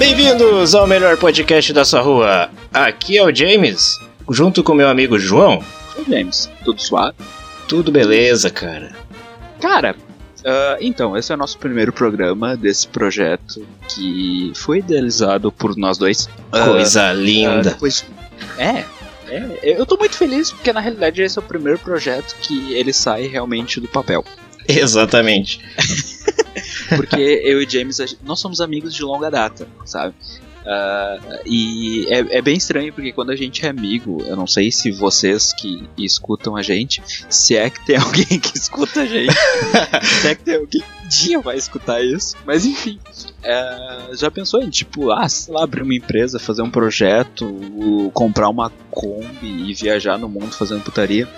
Bem-vindos ao melhor podcast da sua rua. Aqui é o James, junto com meu amigo João. Oi, James. Tudo suave? Tudo beleza, cara. Cara, uh, então, esse é o nosso primeiro programa desse projeto que foi idealizado por nós dois. Coisa uh, linda. Uh, depois... É, é, eu tô muito feliz porque na realidade esse é o primeiro projeto que ele sai realmente do papel. Exatamente. porque eu e James, nós somos amigos de longa data, sabe? Uh, e é, é, bem estranho porque quando a gente é amigo, eu não sei se vocês que escutam a gente, se é que tem alguém que escuta a gente, se é que tem alguém que um dia vai escutar isso, mas enfim, é, já pensou em tipo, ah, sei lá, abrir uma empresa, fazer um projeto, comprar uma Kombi e viajar no mundo fazendo putaria?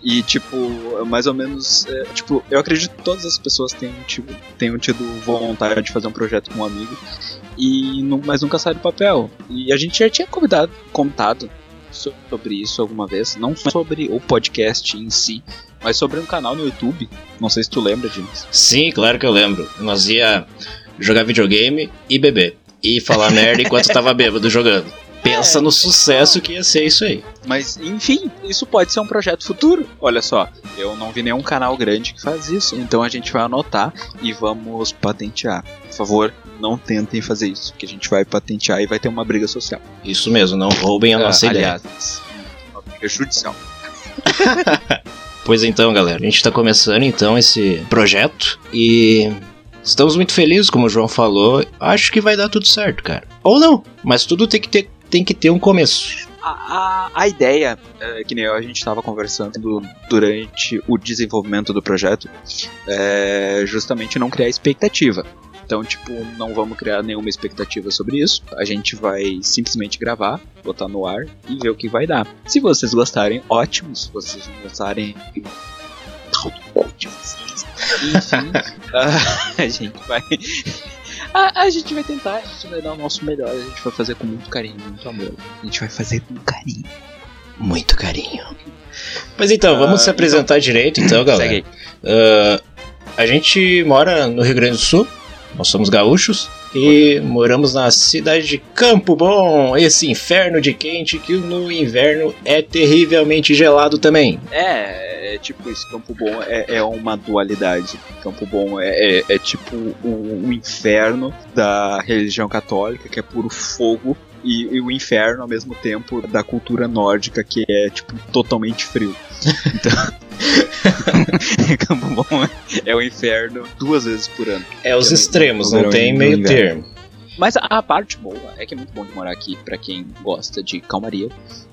E tipo, mais ou menos, é, tipo, eu acredito que todas as pessoas tenham, tipo, tenham tido vontade de fazer um projeto com um amigo e não, mas nunca sai do papel. E a gente já tinha convidado, contado sobre isso alguma vez, não sobre o podcast em si, mas sobre um canal no YouTube. Não sei se tu lembra, James. Sim, claro que eu lembro. Nós ia jogar videogame e beber. E falar merda enquanto tava bêbado jogando. Pensa é. no sucesso que ia ser isso aí. Mas, enfim, isso pode ser um projeto futuro. Olha só, eu não vi nenhum canal grande que faz isso, então a gente vai anotar e vamos patentear. Por favor, não tentem fazer isso, que a gente vai patentear e vai ter uma briga social. Isso mesmo, não roubem a nossa aliás, ideia. Uma briga judicial. pois então, galera, a gente está começando então esse projeto e estamos muito felizes, como o João falou. Acho que vai dar tudo certo, cara. Ou não, mas tudo tem que ter, tem que ter um começo. A, a, a, ideia, é, que nem a gente estava conversando durante o desenvolvimento do projeto, é justamente não criar expectativa. Então, tipo, não vamos criar nenhuma expectativa sobre isso. A gente vai simplesmente gravar, botar no ar e ver o que vai dar. Se vocês gostarem, ótimo. Se vocês não gostarem, enfim, a gente vai. A, a, gente vai tentar, a gente vai dar o nosso melhor, a gente vai fazer com muito carinho, muito amor. A gente vai fazer com carinho. Muito carinho. Mas então, vamos uh, se apresentar então, direito, então, galera. Uh, a gente mora no Rio Grande do Sul, nós somos gaúchos e moramos na cidade de Campo Bom, esse inferno de quente que no inverno é terrivelmente gelado também. É, é tipo isso, Campo Bom é, é uma dualidade. Campo Bom é, é, é tipo o, o inferno da religião católica, que é puro fogo, e, e, o inferno ao mesmo tempo da cultura nórdica que é tipo totalmente frio. Então, Campo Bom é o inferno duas vezes por ano. É os extremos, não tem meio termo. Mas a parte boa é que é muito bom de morar aqui para quem gosta de calmaria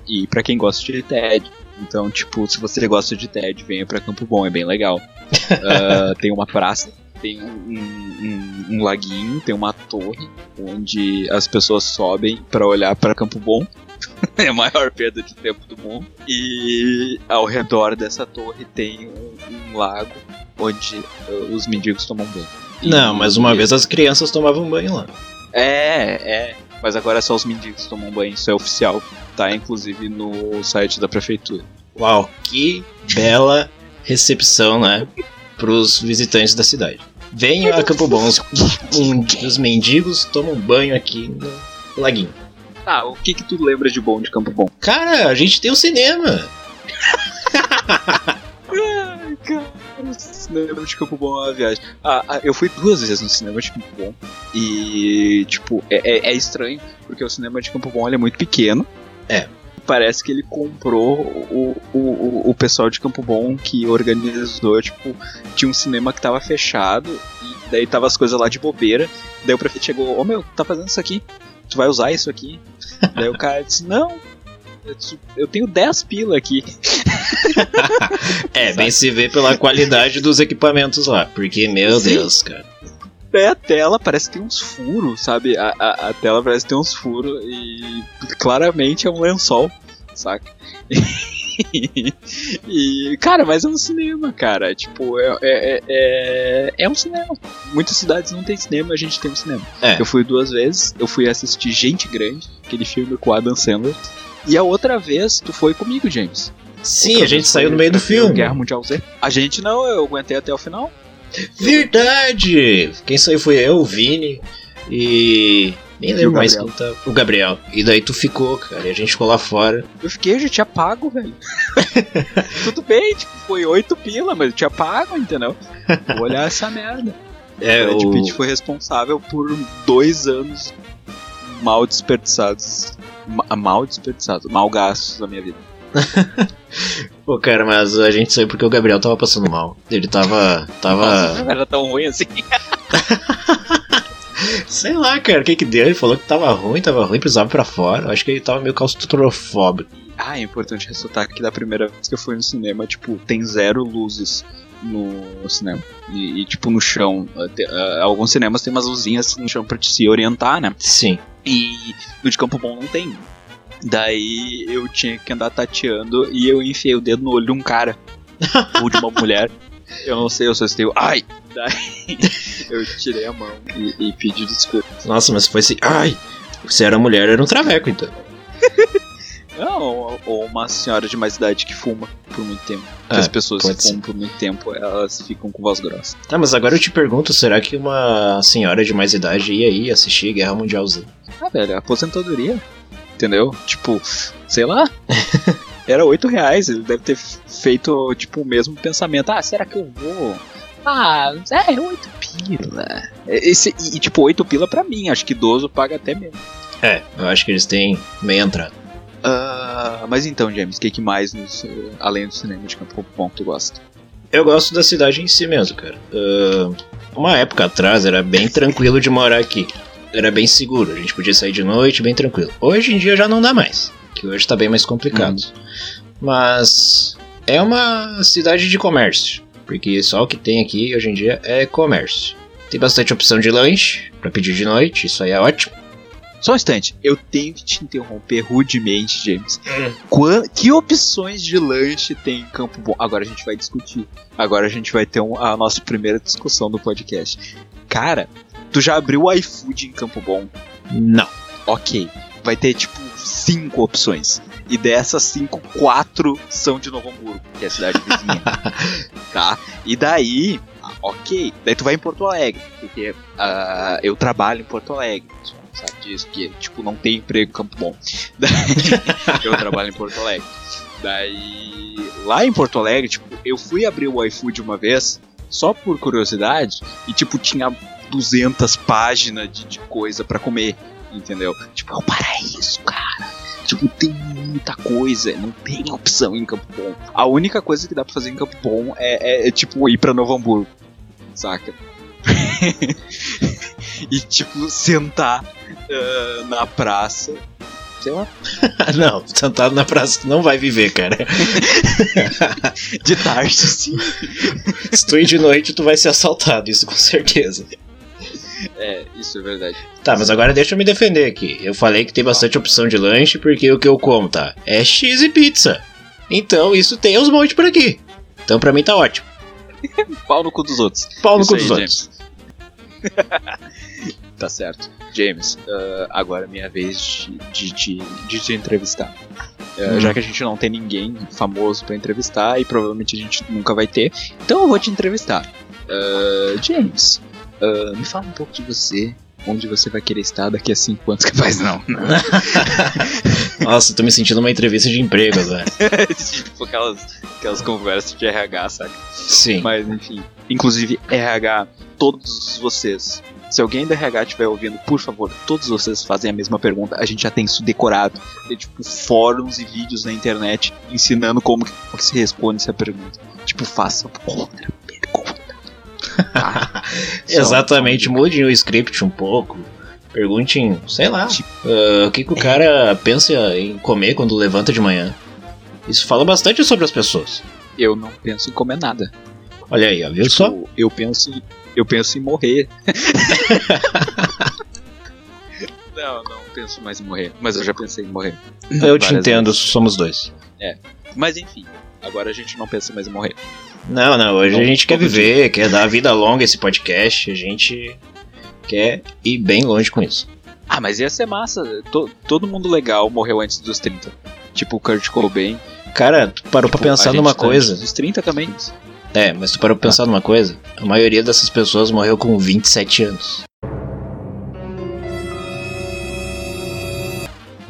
e para quem gosta de TED. Então, tipo, se você gosta de TED, venha para Campo Bom, é bem legal. uh, tem uma praça, tem um, um, um, laguinho, tem uma torre onde as pessoas sobem para olhar para Campo Bom. é a maior perda de tempo do mundo. E ao redor dessa torre tem um, lago onde uh, os mendigos tomam banho. E Não, mas uma vez as crianças tomavam banho lá. É, é. Mas agora só os mendigos tomam banho, isso é oficial. Tá inclusive no site da prefeitura. Uau, que bela recepção, né? Pros visitantes da cidade. Venham a Campo Bom, os, os mendigos tomam banho aqui no laguinho. Tá, o que que tu lembra de bom de Campo Bom? Cara, a gente tem o um cinema. Ai, cara, o cinema de Campo Bom é uma viagem. Ah, ah, eu fui duas vezes no cinema de Campo Bom. E, tipo, é, é, é estranho, porque o cinema de Campo Bom é muito pequeno. É parece que ele comprou o, o, o pessoal de Campo Bom que organizou, tipo, tinha um cinema que tava fechado e daí tava as coisas lá de bobeira. Daí o prefeito chegou, ô oh, meu, tá fazendo isso aqui? tu vai usar isso aqui? Daí o cara disse, não, eu tenho 10 pila aqui. é, bem se vê pela qualidade dos equipamentos lá, porque, meu Sim. Deus, cara. É, a tela parece que tem uns furos, sabe? A, a, a tela parece que tem uns furos e claramente é um lençol, saca? e, cara, mas é um cinema, cara. Tipo, é, é, é, é, um cinema. Muitas cidades não tem cinema, a gente tem um cinema. É. Eu fui duas vezes, eu fui assistir Gente Grande, aquele filme com Adam Sandler. E a outra vez, tu foi comigo, James. Sim, a gente saiu no meio do filme. Guerra Mundial Z. A gente não, eu aguentei até o final. Verdade! Quem saiu foi eu, o Vini. E Nem lembro mais quem tá. O Gabriel. E daí tu ficou, cara. E a gente ficou lá fora. Eu fiquei, eu já tinha pago, velho. Tudo bem, tipo, foi oito pila, mas eu tinha pago, entendeu? Vou olhar essa merda. É, o Brad Pitt foi responsável por dois anos mal desperdiçados. Mal desperdiçados, mal gastos da minha vida. Pô, cara, mas a gente saiu porque o Gabriel tava passando mal. Ele tava. tava. Nossa, não era tão ruim assim. Sei lá, cara, o que que deu? Ele falou que tava ruim, tava ruim, precisava ir pra fora. Eu acho que ele tava meio claustrofóbico. Ah, é importante ressaltar que da primeira vez que eu fui no cinema, tipo, tem zero luzes no cinema. E, e tipo, no chão. Uh, alguns cinemas tem umas luzinhas no chão pra te se orientar, né? Sim. E no de Campo Bom não tem. Daí eu tinha que andar tateando e eu enfiei o dedo no olho de um cara. ou de uma mulher. Eu não sei, eu só estou. Ai! Daí eu tirei a mão e, e pedi desculpas. Nossa, mas foi assim. Ai! Se era mulher, era um traveco então. Não, ou uma senhora de mais idade que fuma por muito tempo. É, as pessoas que fumam por muito tempo, elas ficam com voz grossa. Tá, mas agora eu te pergunto, será que uma senhora de mais idade ia aí assistir Guerra Mundial Z? Ah, velho, aposentadoria. Entendeu? Tipo, sei lá. Era 8 reais, ele deve ter feito, tipo, o mesmo pensamento. Ah, será que eu vou? Ah, é, 8 pila. Esse, e, tipo, 8 pila pra mim, acho que idoso paga até mesmo. É, eu acho que eles têm meia entrada. Uh, mas então, James, o que, que mais, nos, além do cinema de Campo Bom, tu gosta? Eu gosto da cidade em si mesmo, cara. Uh, uma época atrás era bem tranquilo de morar aqui era bem seguro, a gente podia sair de noite bem tranquilo. Hoje em dia já não dá mais, que hoje está bem mais complicado. Uhum. Mas é uma cidade de comércio, porque só o que tem aqui hoje em dia é comércio. Tem bastante opção de lanche para pedir de noite, isso aí é ótimo. Só um instante, eu tenho que te interromper rudemente, James. Hum. que opções de lanche tem em Campo Bom? Agora a gente vai discutir. Agora a gente vai ter um, a nossa primeira discussão do podcast. Cara, Tu já abriu o iFood em Campo Bom? Não. Ok. Vai ter tipo cinco opções. E dessas cinco, quatro são de Novo Hamburgo, que é a cidade vizinha. tá? E daí, ok. Daí tu vai em Porto Alegre, porque uh, eu trabalho em Porto Alegre. Sabe disso? Que tipo, não tem emprego em Campo Bom. Daí, eu trabalho em Porto Alegre. Daí, lá em Porto Alegre, tipo, eu fui abrir o iFood uma vez, só por curiosidade, e tipo, tinha 200 páginas de, de coisa para comer, entendeu? Tipo, é o paraíso, cara. Tipo, tem muita coisa, não tem opção em Campo Bom. A única coisa que dá pra fazer em Campo Bom é, é, é tipo, ir pra Novo Hamburgo, saca? e, tipo, sentar uh, na praça sei lá. não, sentado na praça tu não vai viver, cara. de tarde, sim. Se tu ir de noite, tu vai ser assaltado, isso com certeza. É, isso é verdade. Tá, mas agora deixa eu me defender aqui. Eu falei que tem bastante opção de lanche porque o que eu como, tá? É X e pizza. Então isso tem uns montes por aqui. Então pra mim tá ótimo. Pau no cu dos outros. Pau no isso cu dos outros. tá certo. James, uh, agora é minha vez de, de, de te entrevistar. Uh, hum. Já que a gente não tem ninguém famoso para entrevistar e provavelmente a gente nunca vai ter, então eu vou te entrevistar. Uh, James, Uh, me fala um pouco de você, onde você vai querer estar daqui a 5 anos, capaz não. Nossa, tô me sentindo uma entrevista de emprego agora. tipo aquelas, aquelas conversas de RH, sabe? Sim. Mas enfim. Inclusive, RH, todos vocês. Se alguém da RH estiver ouvindo, por favor, todos vocês fazem a mesma pergunta. A gente já tem isso decorado. Tem tipo fóruns e vídeos na internet ensinando como que se responde essa pergunta. Tipo, faça pergunta. Exatamente, mudem o script um pouco. Perguntem, sei lá, uh, o que, que o cara pensa em comer quando levanta de manhã. Isso fala bastante sobre as pessoas. Eu não penso em comer nada. Olha aí, ó, viu tipo, só? Eu penso, eu penso em morrer. não, não penso mais em morrer, mas eu já pensei em morrer. Eu te entendo, vezes. somos dois. É, mas enfim, agora a gente não pensa mais em morrer. Não, não, hoje a gente quer viver, quer dar vida longa esse podcast, a gente quer ir bem longe com isso. Ah, mas ia ser massa. T todo mundo legal morreu antes dos 30. Tipo o Kurt Cobain. Cara, tu parou tipo, pra pensar numa tá coisa. Antes dos 30 também. É, mas tu parou pra pensar ah. numa coisa. A maioria dessas pessoas morreu com 27 anos.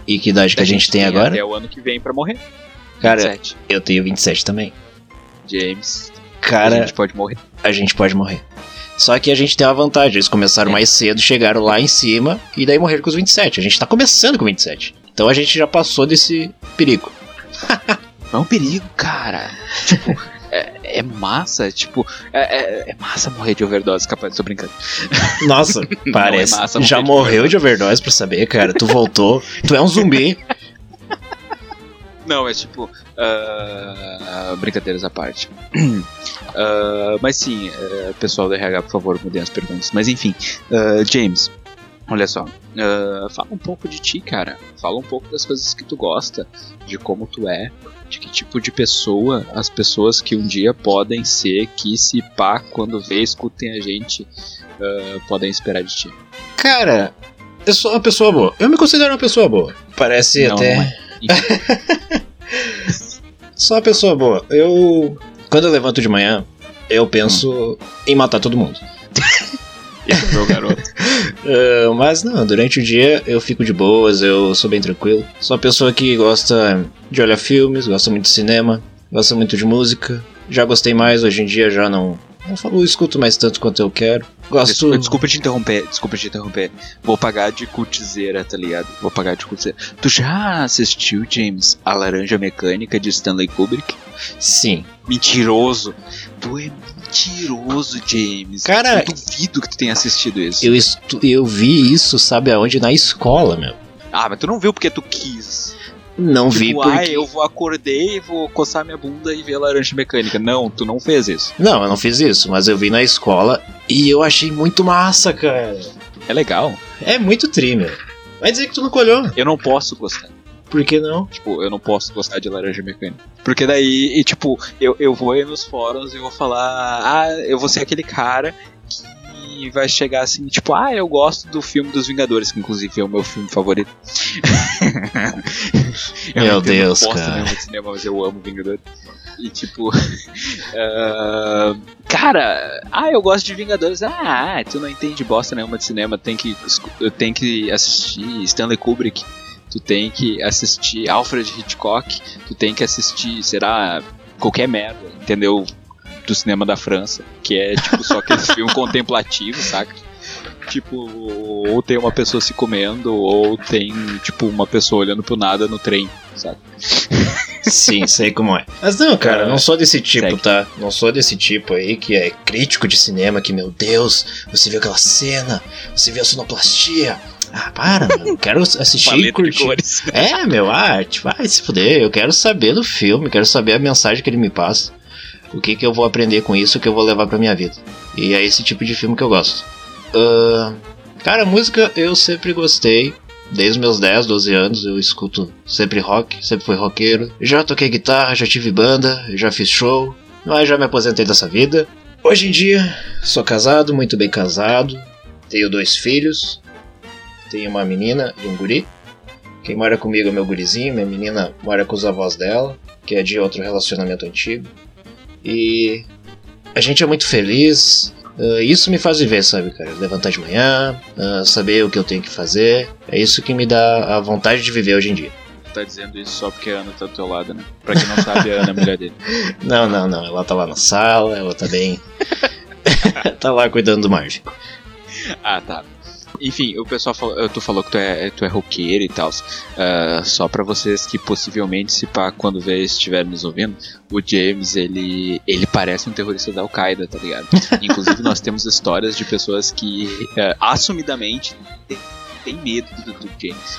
E que idade que a, a gente, gente tem, tem agora? É o ano que vem para morrer. Cara, 27. eu tenho 27 também. James. Cara, a gente pode morrer. A gente pode morrer. Só que a gente tem uma vantagem, eles começaram é. mais cedo, chegaram lá em cima e daí morreram com os 27. A gente tá começando com 27. Então a gente já passou desse perigo. Não é um perigo, cara. Tipo, é, é, massa, tipo, é, é, é, massa morrer de overdose, capaz, tô brincando. Nossa, parece. É já morreu de overdose. de overdose pra saber, cara. Tu voltou, tu é um zumbi. Não, é tipo. Uh, brincadeiras à parte. Uh, mas sim, uh, pessoal do RH, por favor, mudem as perguntas. Mas enfim, James, olha só. fala um pouco de ti, cara. Fala um pouco das coisas que tu gosta, de como tu é, de que tipo de pessoa as pessoas que um dia podem ser, que se pá, quando vê, escutem a gente, podem esperar de ti. Cara, eu sou uma pessoa boa. Eu me considero uma pessoa boa. Parece não, até. É. Só uma pessoa boa. Eu. Quando eu levanto de manhã, eu penso hum. em matar todo mundo. meu garoto. uh, mas não, durante o dia eu fico de boas, eu sou bem tranquilo. Sou uma pessoa que gosta de olhar filmes, gosta muito de cinema, gosta muito de música. Já gostei mais, hoje em dia já não, não falo, escuto mais tanto quanto eu quero. Gosto. Desculpa, desculpa te interromper, desculpa te interromper. Vou pagar de cultizeira, tá ligado? Vou pagar de cultizeira. Tu já assistiu, James, A Laranja Mecânica de Stanley Kubrick? Sim. Mentiroso. Tu é mentiroso, James. Cara, eu duvido que tu tenha assistido isso. Eu, estu eu vi isso, sabe aonde? Na escola, meu. Ah, mas tu não viu porque tu quis. Não tipo, vi porque... Ai, eu vou acordei, vou coçar minha bunda e ver a laranja mecânica. Não, tu não fez isso. Não, eu não fiz isso, mas eu vi na escola e eu achei muito massa, cara. É legal. É muito trimmer. Vai dizer que tu não colhou. Eu não posso gostar. Por que não? Tipo, eu não posso gostar de laranja mecânica. Porque daí, e, tipo, eu, eu vou aí nos fóruns e vou falar, ah, eu vou ser aquele cara e vai chegar assim, tipo, ah, eu gosto do filme dos Vingadores, que inclusive é o meu filme favorito. meu Deus, cara. De cinema, mas eu amo Vingadores. E tipo, uh, cara, ah, eu gosto de Vingadores. Ah, tu não entende bosta nenhuma de cinema, tem que, tem que assistir Stanley Kubrick. Tu tem que assistir Alfred Hitchcock, tu tem que assistir, será, qualquer merda, entendeu? Do cinema da França, que é tipo só aquele filme contemplativo, saca? Tipo, ou tem uma pessoa se comendo, ou tem, tipo, uma pessoa olhando pro nada no trem, sabe? Sim, sei como é. Mas não, cara, não sou desse tipo, Segue. tá? Não sou desse tipo aí que é crítico de cinema, que, meu Deus, você viu aquela cena, você viu a sonoplastia. Ah, para, meu, eu quero assistir e curtir. É, meu, ah, tipo, vai se fuder, eu quero saber do filme, quero saber a mensagem que ele me passa o que, que eu vou aprender com isso que eu vou levar pra minha vida. E é esse tipo de filme que eu gosto. Uh, cara, música eu sempre gostei. Desde meus 10, 12 anos eu escuto sempre rock, sempre fui roqueiro. Já toquei guitarra, já tive banda, já fiz show, mas já me aposentei dessa vida. Hoje em dia sou casado, muito bem casado, tenho dois filhos, tenho uma menina e um guri. Quem mora comigo é meu gurizinho, minha menina mora com os avós dela, que é de outro relacionamento antigo. E a gente é muito feliz. Uh, isso me faz viver, sabe, cara? Levantar de manhã, uh, saber o que eu tenho que fazer. É isso que me dá a vontade de viver hoje em dia. Tá dizendo isso só porque a Ana tá do teu lado, né? Pra quem não sabe, a Ana é a mulher dele. Não, não, não. Ela tá lá na sala, ela tá bem. tá lá cuidando do Marge. Ah, tá. Enfim, o pessoal falou, tu falou que tu é, tu é roqueiro e tal. Uh, só para vocês que possivelmente, se pá, quando vê estiverem nos ouvindo, o James, ele, ele parece um terrorista da Al-Qaeda, tá ligado? Inclusive, nós temos histórias de pessoas que uh, assumidamente têm medo do, do James.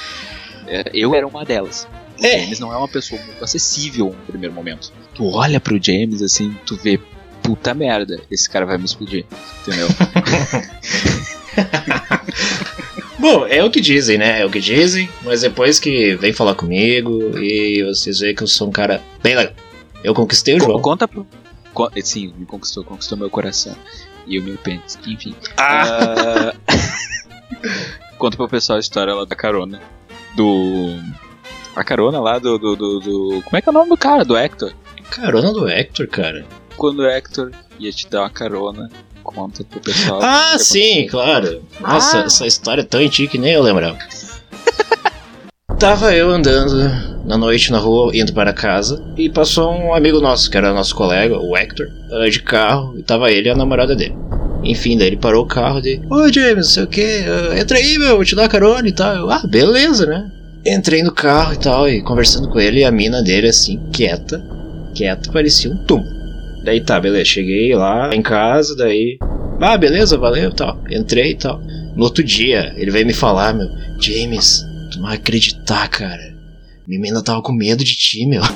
Uh, eu era uma delas. O é. James não é uma pessoa muito acessível no primeiro momento. Tu olha pro James assim, tu vê, puta merda, esse cara vai me explodir, entendeu? Bom, é o que dizem, né? É o que dizem, mas depois que vem falar comigo e vocês veem que eu sou um cara bem legal. Eu conquistei o jogo. Conta pro. Sim, me conquistou, conquistou meu coração. E o meu pênis. Enfim. Ah. Uh... Conta pro pessoal a história lá da carona. Do. A carona lá do, do, do, do. Como é que é o nome do cara? Do Hector. Carona do Hector, cara. Quando o Hector ia te dar uma carona conta pro pessoal. Ah, sim, claro. Nossa, ah. essa história é tão antiga que nem eu lembrava. Tava eu andando na noite na rua, indo para casa, e passou um amigo nosso, que era nosso colega, o Hector, eh, de carro, e tava ele e a namorada dele. Enfim, daí ele parou o carro de. Ô James, não sei o que, uh, entra aí, meu, vou te dar carona e tal. Eu, ah, beleza, né? Entrei no carro e tal, e conversando com ele, e a mina dele assim, quieta, quieta, parecia um tum. Daí tá, beleza, cheguei lá em casa, daí. Ah, beleza, valeu tal. Entrei e tal. No outro dia, ele veio me falar, meu, James, tu não vai acreditar, cara. Minha menina tava com medo de ti, meu.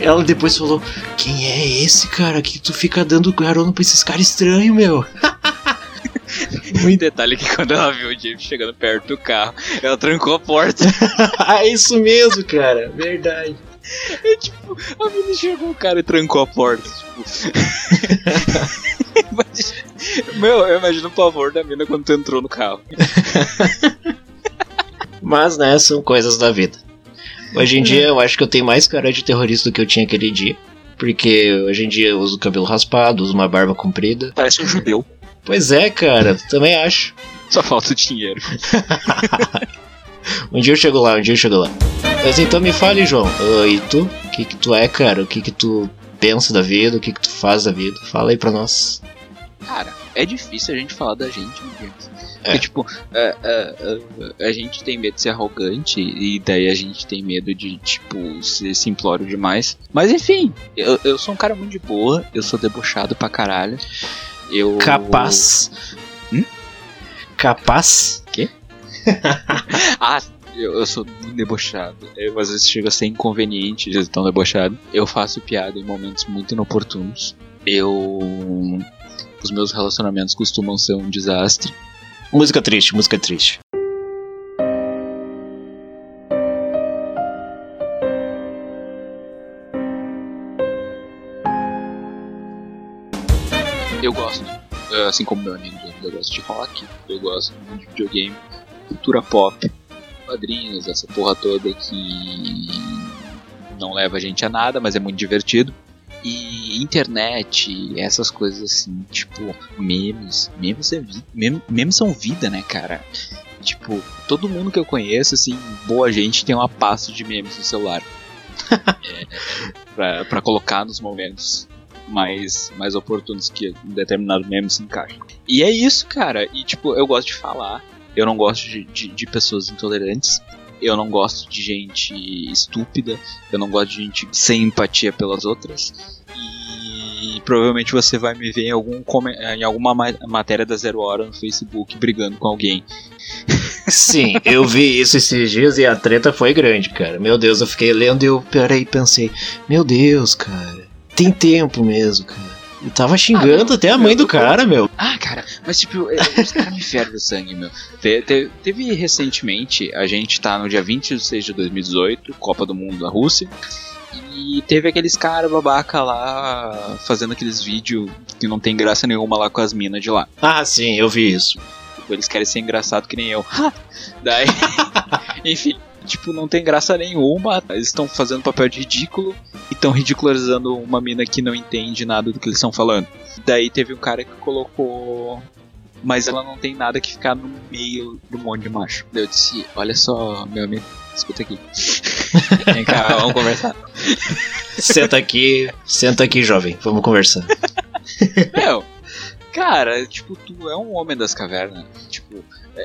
Ela depois falou: Quem é esse cara que tu fica dando carona pra esses caras estranhos, meu? Muito detalhe que quando ela viu o James chegando perto do carro, ela trancou a porta. é isso mesmo, cara. Verdade. É tipo, a menina chegou o cara e trancou a porta. Tipo. Meu, eu imagino o pavor da mina quando tu entrou no carro. Mas, né, são coisas da vida. Hoje em dia eu acho que eu tenho mais cara de terrorista do que eu tinha aquele dia. Porque hoje em dia eu uso cabelo raspado, uso uma barba comprida. Parece um judeu. Pois é, cara, também acho. Só falta o dinheiro. um dia eu chego lá, um dia eu chego lá. Mas então me fale, João, uh, e tu? O que que tu é, cara? O que que tu pensa da vida? O que que tu faz da vida? Fala aí pra nós. Cara, é difícil a gente falar da gente, né, é. Porque, tipo, a, a, é, a, gente tem medo de ser arrogante e daí a gente tem medo de, tipo, ser simplório demais. Mas enfim, eu, eu sou um cara muito de boa, eu sou debochado pra caralho. Eu. Capaz. Hum? Capaz? Quê? ah, eu, eu, sou debochado. Eu às vezes chego a ser inconveniente de tão debochado. Eu faço piada em momentos muito inoportunos. Eu. Os meus relacionamentos costumam ser um desastre. Música triste, música triste. Eu gosto, eh, assim como meu amigo, eu gosto de rock, eu gosto de videogame, cultura pop, quadrinhos, essa porra toda que não leva a gente a nada, mas é muito divertido. E internet, essas coisas assim, tipo, memes. Memes, é vi meme, memes são vida, né, cara? Tipo, todo mundo que eu conheço, assim, boa gente tem uma pasta de memes no celular. é, pra, pra colocar nos momentos mais, mais oportunos que um determinado meme se encaixa. E é isso, cara. E tipo, eu gosto de falar. Eu não gosto de, de, de pessoas intolerantes. Eu não gosto de gente estúpida. Eu não gosto de gente sem empatia pelas outras. E provavelmente você vai me ver em, algum, em alguma matéria da Zero Hora no Facebook brigando com alguém. Sim, eu vi isso esses dias e a treta foi grande, cara. Meu Deus, eu fiquei lendo e eu parei pensei, meu Deus, cara tem tempo mesmo, cara. E tava xingando ah, até a mãe do cara, meu. Ah, cara, mas tipo, é, os caras me fervem o sangue, meu. Te, te, teve recentemente, a gente tá no dia 26 de 2018, Copa do Mundo da Rússia. E teve aqueles caras babaca lá fazendo aqueles vídeos que não tem graça nenhuma lá com as minas de lá. Ah, sim, eu vi isso. Tipo, eles querem ser engraçado que nem eu. Daí, enfim, tipo, não tem graça nenhuma. Eles estão fazendo papel de ridículo e estão ridicularizando uma mina que não entende nada do que eles estão falando. Daí teve um cara que colocou. Mas ela não tem nada que ficar no meio do monte de macho. Daí eu disse: Olha só, meu amigo, escuta aqui. Vem cá, vamos conversar. Senta aqui, senta aqui, jovem, vamos conversar. Meu, cara, tipo, tu é um homem das cavernas. Tipo,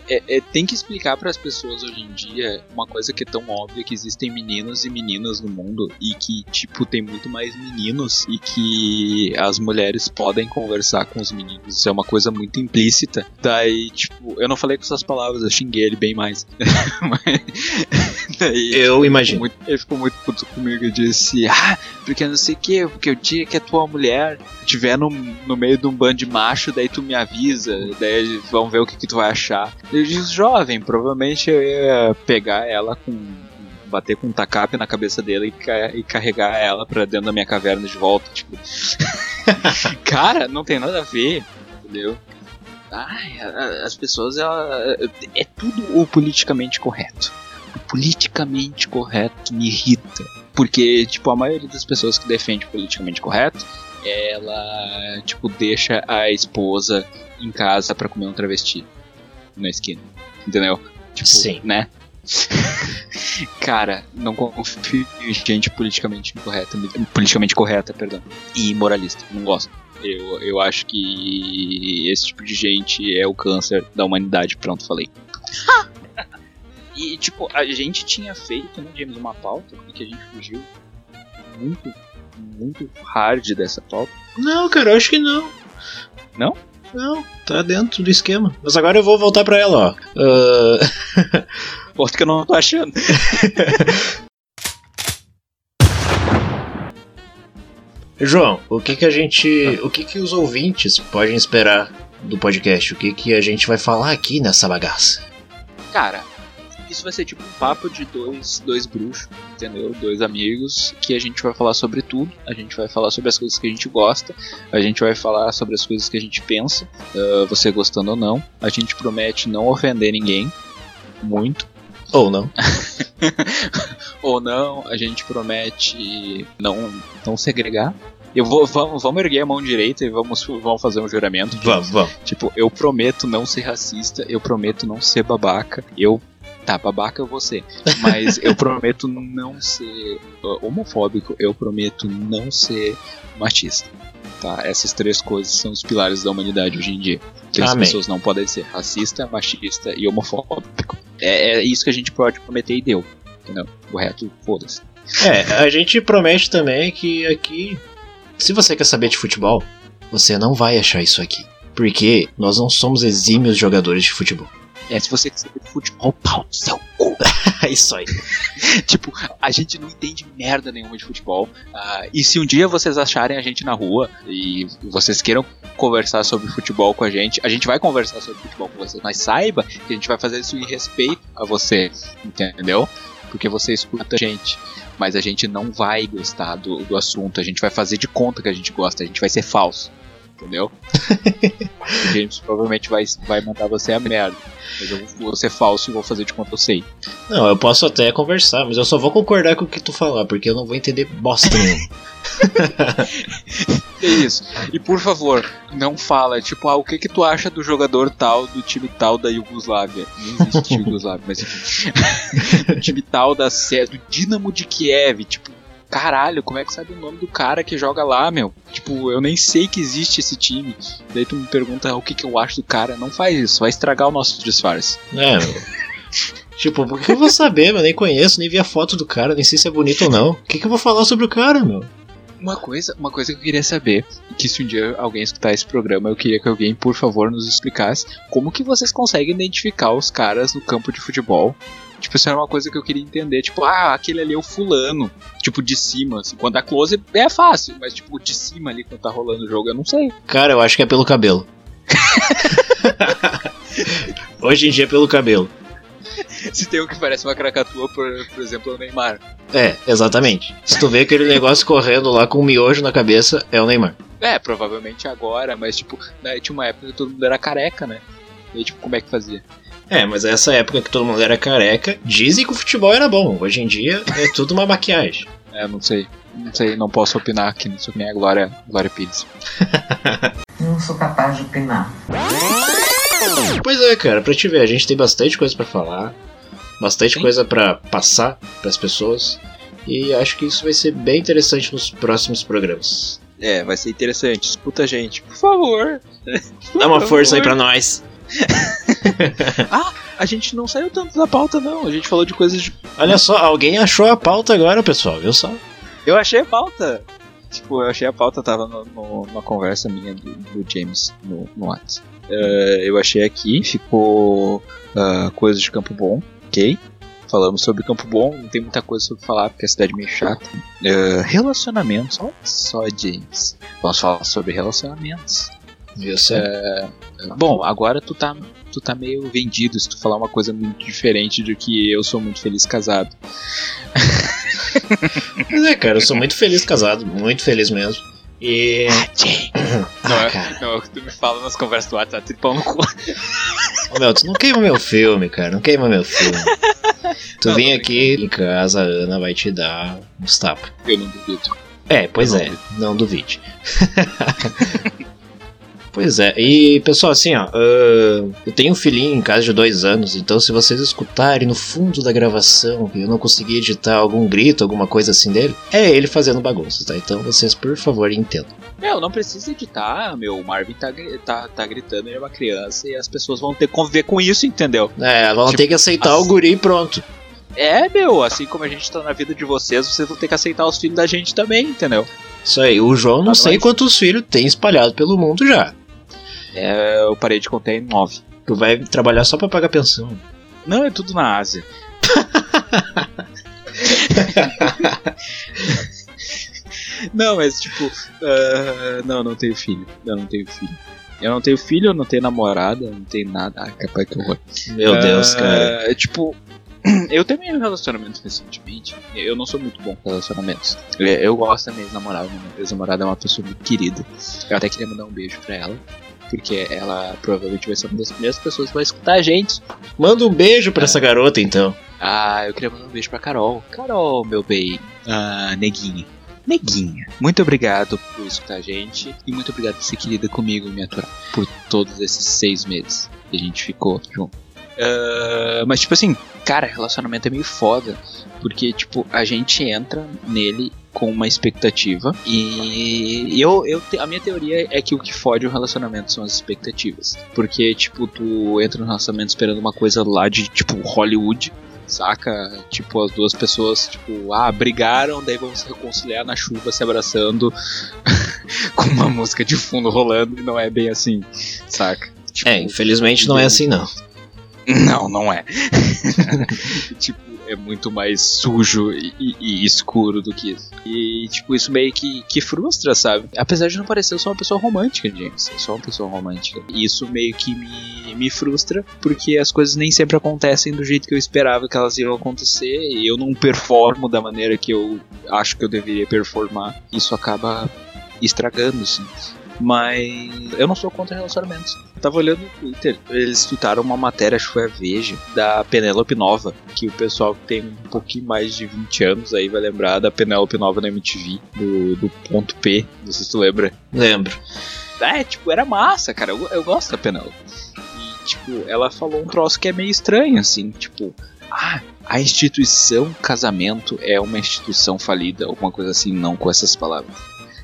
é, é, tem que explicar para as pessoas hoje em dia uma coisa que é tão óbvia que existem meninos e meninas no mundo e que tipo tem muito mais meninos e que as mulheres podem conversar com os meninos. Isso é uma coisa muito implícita. Daí, tipo, eu não falei com essas palavras, eu xinguei ele bem mais. daí, eu tipo, imagino. Muito, ele ficou muito puto comigo e disse: "Ah, porque não sei o que, porque o dia que a tua mulher estiver no, no meio de um bando de macho, daí tu me avisa, daí vamos ver o que, que tu vai achar. Jovem, provavelmente eu ia pegar ela com. bater com um tacape na cabeça dele e, e carregar ela pra dentro da minha caverna de volta. Tipo. Cara, não tem nada a ver, entendeu? Ai, as pessoas, ela, é tudo o politicamente correto. O politicamente correto me irrita. Porque, tipo, a maioria das pessoas que defende o politicamente correto, ela, tipo, deixa a esposa em casa para comer um travesti na esquina. entendeu? Tipo, Sim. né? Cara, não confio em gente politicamente incorreta, politicamente correta, perdão, e moralista. Não gosto. Eu, eu acho que esse tipo de gente é o câncer da humanidade. Pronto, falei. e, tipo, a gente tinha feito, né, James, uma pauta que a gente fugiu muito, muito hard dessa pauta. Não, cara, eu acho que não. Não? Não, tá dentro do esquema. Mas agora eu vou voltar pra ela, ó. Uh... Porto que eu não tô achando. João, o que que a gente, o que que os ouvintes podem esperar do podcast? O que que a gente vai falar aqui nessa bagaça? Cara, isso vai ser tipo um papo de dois, dois bruxos, entendeu? Dois amigos, que a gente vai falar sobre tudo. A gente vai falar sobre as coisas que a gente gosta, a gente vai falar sobre as coisas que a gente pensa, uh, você gostando ou não. A gente promete não ofender ninguém, muito. Ou não. ou não, a gente promete não, não segregar. Eu vou, vamos, vamos erguer a mão direita e vamos, vamos fazer um juramento. vamos, vamos. Tipo, eu prometo não ser racista, eu prometo não ser babaca, eu Tá, babaca eu vou ser. Mas eu prometo não ser homofóbico, eu prometo não ser machista. Tá? Essas três coisas são os pilares da humanidade hoje em dia. Três Amém. pessoas não podem ser racista, machista e homofóbico. É, é isso que a gente pode prometer e deu. Entendeu? O resto, foda-se. É, a gente promete também que aqui, se você quer saber de futebol, você não vai achar isso aqui. Porque nós não somos exímios jogadores de futebol. É, se você quiser futebol, pau no seu cu. Isso aí. tipo, a gente não entende merda nenhuma de futebol. Uh, e se um dia vocês acharem a gente na rua e vocês queiram conversar sobre futebol com a gente, a gente vai conversar sobre futebol com vocês. Mas saiba que a gente vai fazer isso em respeito a você, entendeu? Porque você escuta a gente mas a gente não vai gostar do, do assunto, a gente vai fazer de conta que a gente gosta, a gente vai ser falso entendeu? o James provavelmente vai, vai mandar você a merda. Mas eu vou ser falso e vou fazer de conta eu sei. Não, eu posso até conversar, mas eu só vou concordar com o que tu falar, porque eu não vou entender bosta nenhuma. é isso. E por favor, não fala, tipo, ah, o que que tu acha do jogador tal, do time tal da Iugoslávia? Não existe Iugoslávia, mas enfim. do time tal da série, do Dinamo de Kiev, tipo, caralho, como é que sabe o nome do cara que joga lá, meu? Tipo, eu nem sei que existe esse time. Daí tu me pergunta o que, que eu acho do cara. Não faz isso, vai estragar o nosso disfarce. É, meu. tipo, por que eu vou saber, meu? Nem conheço, nem vi a foto do cara, nem sei se é bonito ou não. O que, que eu vou falar sobre o cara, meu? Uma coisa, uma coisa que eu queria saber, que se um dia alguém escutar esse programa, eu queria que alguém, por favor, nos explicasse como que vocês conseguem identificar os caras no campo de futebol Tipo, isso era uma coisa que eu queria entender. Tipo, ah, aquele ali é o fulano. Tipo, de cima, assim. Quando a close é fácil, mas tipo, de cima ali, quando tá rolando o jogo, eu não sei. Cara, eu acho que é pelo cabelo. Hoje em dia é pelo cabelo. Se tem um que parece uma cracatua, por, por exemplo, é o Neymar. É, exatamente. Se tu vê aquele negócio correndo lá com um miojo na cabeça, é o Neymar. É, provavelmente agora, mas tipo, né, tinha uma época que todo mundo era careca, né? E aí, tipo, como é que fazia? É, mas essa época que todo mundo era careca, dizem que o futebol era bom. Hoje em dia é tudo uma maquiagem. É, não sei. Não sei, não posso opinar aqui, não sei quem é a Glória, Glória Pires. não sou capaz de opinar. Pois é, cara, pra te ver, a gente tem bastante coisa para falar, bastante Sim. coisa para passar para as pessoas, e acho que isso vai ser bem interessante nos próximos programas. É, vai ser interessante. Escuta a gente, por favor. Dá uma força aí pra nós. ah, a gente não saiu tanto da pauta, não. A gente falou de coisas de. Olha só, alguém achou a pauta agora, pessoal, viu só? Eu achei a pauta. Tipo, eu achei a pauta, tava no, no, numa conversa minha do, do James no, no WhatsApp. Uh, eu achei aqui, ficou uh, coisas de Campo Bom, ok? Falamos sobre Campo Bom, não tem muita coisa sobre falar porque a cidade é meio chata. Uh, relacionamentos, olha só, James. Vamos falar sobre relacionamentos. Isso. É, bom, agora tu tá, tu tá meio vendido se tu falar uma coisa muito diferente do que eu sou muito feliz casado. Mas é, cara, eu sou muito feliz casado, muito feliz mesmo. E. Ah, não, é, cara. não, é o que tu me fala nas conversas do WhatsApp, tripão no cu. Ô, meu, tu não queima meu filme, cara, não queima meu filme. Tu não, vem aqui em casa, a Ana vai te dar uns tapas. Eu não duvido. É, pois não é, duvido. não duvide. Pois é, e pessoal, assim, ó, uh, eu tenho um filhinho em casa de dois anos, então se vocês escutarem no fundo da gravação e eu não conseguir editar algum grito, alguma coisa assim dele, é ele fazendo bagunça, tá? Então vocês, por favor, entendam. Meu, não precisa editar, meu. O Marvin tá, tá, tá gritando, ele é uma criança e as pessoas vão ter que conviver com isso, entendeu? É, vão tipo, ter que aceitar as... o guri e pronto. É, meu, assim como a gente tá na vida de vocês, vocês vão ter que aceitar os filhos da gente também, entendeu? Isso aí, o João não sei quantos filhos tem espalhado pelo mundo já. É, eu parei de contar em nove. Tu vai trabalhar só pra pagar pensão. Não, é tudo na Ásia. não, mas tipo, uh, não, não tenho filho. Eu não tenho filho. Eu não tenho filho, eu não tenho namorada, eu não tenho nada. Ai, capaz que horror. Meu uh, Deus, cara. Tipo, eu terminei um relacionamento recentemente. Eu não sou muito bom com relacionamentos. Eu, eu gosto da minha ex-namorada. Minha ex-namorada é uma pessoa muito querida. Eu até queria mandar um beijo pra ela porque ela provavelmente vai ser uma das primeiras pessoas que vai escutar a gente. Manda um beijo pra é. essa garota, então. Ah, eu queria mandar um beijo pra Carol. Carol, meu bem. Ah, neguinha. Neguinha. Muito obrigado por escutar a gente. E muito obrigado por ser querida comigo e me aturar. Por todos esses seis meses que a gente ficou junto. Uh, mas, tipo assim, cara, relacionamento é meio foda. Porque, tipo, a gente entra nele com uma expectativa. E eu, eu a minha teoria é que o que fode o relacionamento são as expectativas. Porque, tipo, tu entra no relacionamento esperando uma coisa lá de, tipo, Hollywood. Saca? Tipo, as duas pessoas, tipo, ah, brigaram, daí vão se reconciliar na chuva, se abraçando, com uma música de fundo rolando, e não é bem assim, saca? Tipo, é, infelizmente não é assim não. Não, não é. tipo, é muito mais sujo e, e, escuro do que isso. E, tipo, isso meio que, que frustra, sabe? Apesar de não parecer, eu sou uma pessoa romântica, James. Eu sou uma pessoa romântica. E isso meio que me, me frustra, porque as coisas nem sempre acontecem do jeito que eu esperava que elas iam acontecer. E eu não performo da maneira que eu acho que eu deveria performar. Isso acaba estragando, assim. Mas eu não sou contra relacionamentos. Eu tava olhando no Twitter, eles tweetaram uma matéria, acho que foi a Veja, da Penélope Nova, que o pessoal que tem um pouquinho mais de 20 anos aí vai lembrar da Penélope Nova na MTV, do, do ponto P, não sei se tu lembra. Lembro. É, tipo, era massa, cara, eu, eu gosto da Penélope. E, tipo, ela falou um troço que é meio estranho, assim, tipo, ah, a instituição casamento é uma instituição falida, alguma coisa assim, não com essas palavras.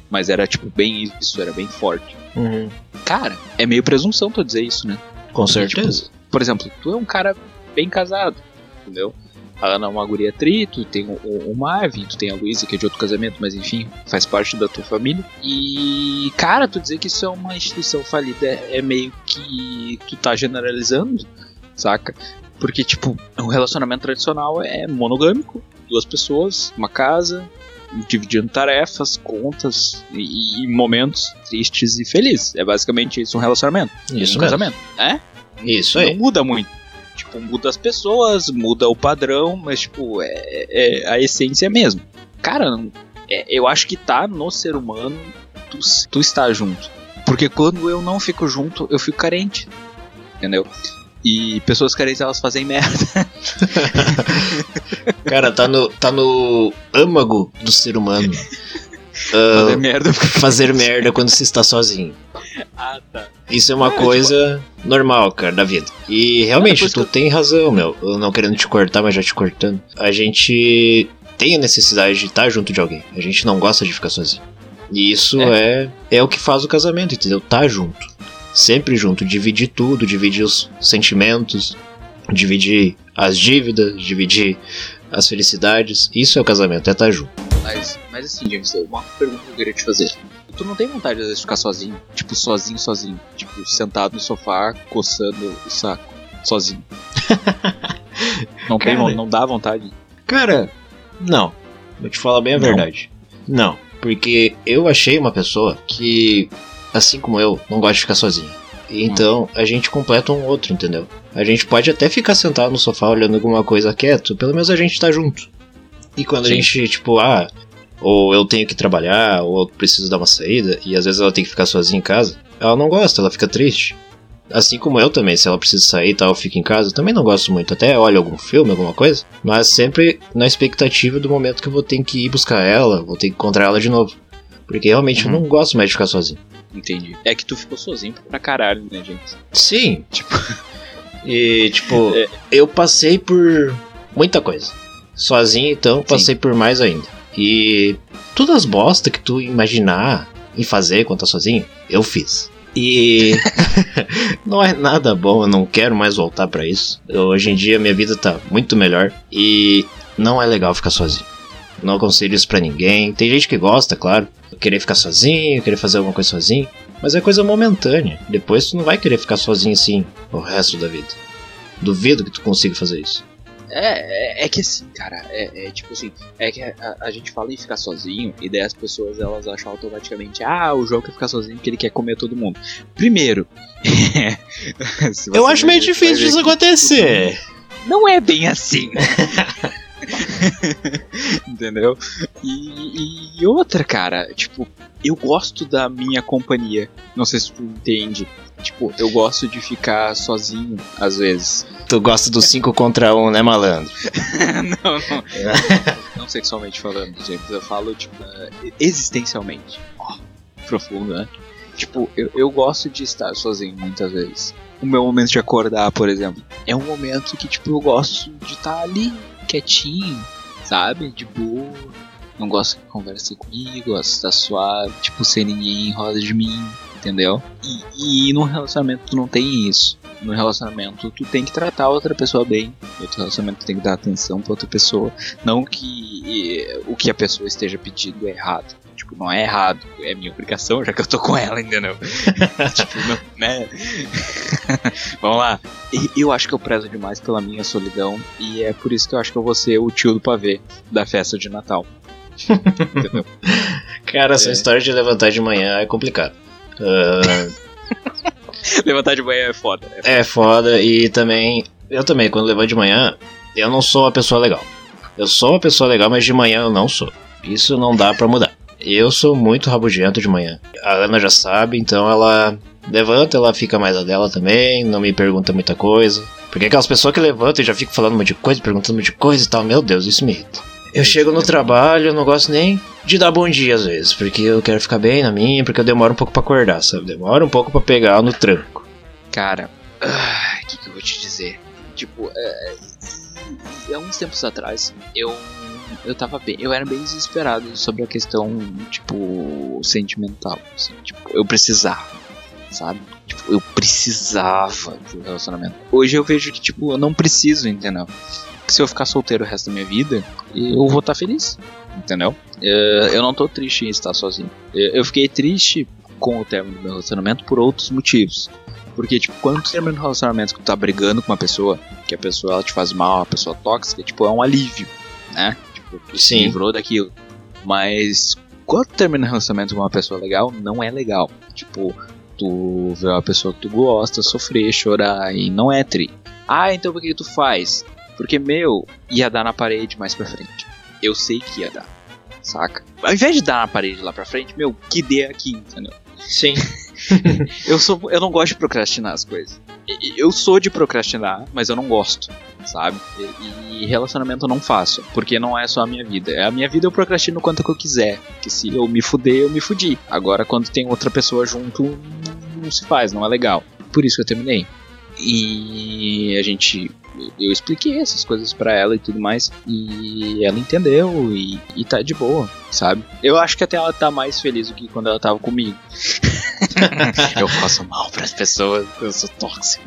Mas era, tipo, bem isso, era bem forte. Uhum. Cara, é meio presunção tu dizer isso, né? Com certeza. Tipo, por exemplo, tu é um cara bem casado, entendeu? A Ana é uma guria tri, tu tem o, o, Marvin, tu tem a Luísa, que é de outro casamento, mas enfim, faz parte da tua família. E, cara, tu dizer que isso é uma instituição falida é, é meio que tu tá generalizando, saca? Porque, tipo, um relacionamento tradicional é monogâmico, duas pessoas, uma casa, dividindo tarefas, contas e, e, momentos tristes e felizes. É basicamente isso um relacionamento. Isso um casamento. É? Isso aí. Não muda muito. Tipo, muda as pessoas, muda o padrão, mas tipo, é, é a essência é mesmo. Cara, é, eu acho que tá no ser humano tu, tu estar junto. Porque quando eu não fico junto, eu fico carente. Entendeu? E pessoas carentes elas fazem merda. Cara, tá no, tá no âmago do ser humano. Uh, fazer merda. Fazer merda quando se está sozinho. Ah, tá. Isso é uma é, coisa tipo... normal, cara, da vida. E realmente, é, tu eu... tem razão, meu. Eu não querendo te cortar, mas já te cortando. A gente tem a necessidade de estar junto de alguém. A gente não gosta de ficar sozinho. E isso é, é, é o que faz o casamento, entendeu? Tá junto sempre junto, dividir tudo, dividir os sentimentos, dividir as dívidas, dividir as felicidades. Isso é o casamento, é estar junto. Mas, mas assim, James, uma pergunta que eu queria te fazer. Tu não tem vontade às vezes de ficar sozinho? Tipo, sozinho, sozinho. Tipo, sentado no sofá, coçando o saco. Sozinho. não, cara, tem, não dá vontade? Cara, não. Vou te falar bem a não. verdade. Não. Porque eu achei uma pessoa que assim como eu, não gosta de ficar sozinho. Então a gente completa um outro, entendeu? A gente pode até ficar sentado no sofá olhando alguma coisa quieto, pelo menos a gente tá junto. E quando Sim. a gente, tipo, ah, ou eu tenho que trabalhar, ou eu preciso dar uma saída, e às vezes ela tem que ficar sozinha em casa, ela não gosta, ela fica triste. Assim como eu também, se ela precisa sair e tal, eu fico em casa, também não gosto muito. Até olho algum filme, alguma coisa, mas sempre na expectativa do momento que eu vou ter que ir buscar ela, vou ter que encontrar ela de novo. Porque realmente uhum. eu não gosto mais de ficar sozinho. Entendi. É que tu ficou sozinho pra caralho, né, gente? Sim, tipo. e, tipo, é. eu passei por muita coisa. Sozinho, então, passei Sim. por mais ainda. E todas as bosta que tu imaginar em fazer quando tá sozinho, eu fiz. E não é nada bom, eu não quero mais voltar para isso. Eu, hoje em dia minha vida tá muito melhor e não é legal ficar sozinho. Não aconselho isso pra ninguém. Tem gente que gosta, claro. Querer ficar sozinho, querer fazer alguma coisa sozinho. Mas é coisa momentânea. Depois tu não vai querer ficar sozinho assim o resto da vida. Duvido que tu consiga fazer isso. É, é, é, que assim, cara, é, é, tipo assim, é que a, a, gente fala em ficar sozinho e daí as pessoas elas acham automaticamente, ah, o jogo quer ficar sozinho porque ele quer comer todo mundo. Primeiro, eu acho meio difícil isso acontecer. Não é bem assim. Entendeu? E, e, outra, cara, tipo, eu gosto da minha companhia. Não sei se tu entende. Tipo, eu gosto de ficar sozinho, às vezes. Tu gosta do 5 contra 1, um, né, malandro? não, não. não sexualmente falando, gente. Eu falo, tipo, existencialmente. Ó, oh, profundo, né? Tipo, eu, eu gosto de estar sozinho muitas vezes. O meu momento de acordar, por exemplo, é um momento que, tipo, eu gosto de estar ali quietinho, sabe? De boa. Não gosto que converse comigo, gosto de estar suave, tipo, sem ninguém em roda de mim, entendeu? E, e no relacionamento tu não tem isso. No relacionamento tu tem que tratar a outra pessoa bem. No relacionamento tu tem que dar atenção pra outra pessoa. Não que o que a pessoa esteja pedindo é errado tipo, não é errado, é minha obrigação, já que eu tô com ela, entendeu? tipo, não, né? Vamos lá. E eu acho que eu prezo demais pela minha solidão, e é por isso que eu acho que eu vou ser o tio do pavê da festa de Natal. entendeu? Cara, essa é. história de levantar de manhã é complicado. Uh... levantar de manhã é foda. É foda. é foda, e também, eu também, quando levanto de manhã, eu não sou uma pessoa legal. Eu sou uma pessoa legal, mas de manhã eu não sou. Isso não dá para mudar. Eu sou muito rabugento de manhã. A Ana já sabe, então ela levanta, ela fica mais a dela também, não me pergunta muita coisa. Porque aquelas pessoas que levantam e já ficam falando um monte de coisa, perguntando um monte de coisa e tal, meu Deus, isso me irrita. Eu chego no trabalho, eu não gosto nem de dar bom dia às vezes, porque eu quero ficar bem na minha, porque eu demoro um pouco para acordar, sabe? Demora um pouco para pegar no tranco. Cara, o que, que eu vou te dizer? Tipo, é, há uns tempos atrás, eu eu tava bem, eu era bem desesperado sobre a questão, tipo, sentimental. Assim, tipo, eu precisava, sabe? Tipo, eu precisava de um relacionamento. Hoje eu vejo que, tipo, eu não preciso, entendeu? Se eu ficar solteiro o resto da minha vida, eu vou estar tá feliz, entendeu? Eh, eu não tô triste em estar sozinho. Eu fiquei triste com o término do meu relacionamento por outros motivos. Porque, tipo, quando tu termina um relacionamento que tu tá brigando com uma pessoa, que a pessoa ela te faz mal, uma pessoa tóxica, tipo, é um alívio, né? Sim. livrou daquilo. Mas quando termina o relacionamento com uma pessoa legal, não é legal. Tipo, tu vê uma pessoa que tu gosta sofrer, chorar e não é tri. Ah, então por que tu faz? Porque, meu, ia dar na parede mais pra frente. Eu sei que ia dar, saca? Ao invés de dar na parede lá pra frente, meu, que dê aqui, entendeu? Sim. eu, sou, eu não gosto de procrastinar as coisas. Eu sou de procrastinar, mas eu não gosto, sabe? E, e relacionamento eu não faço, porque não é só a minha vida. A minha vida eu procrastino quanto que eu quiser. Que se eu me fuder, eu me fudi. Agora, quando tem outra pessoa junto, não se faz, não é legal. Por isso que eu terminei. E a gente eu expliquei essas coisas para ela e tudo mais. E ela entendeu e, e tá de boa, sabe? Eu acho que até ela tá mais feliz do que quando ela tava comigo. eu faço mal para as pessoas, eu sou tóxico.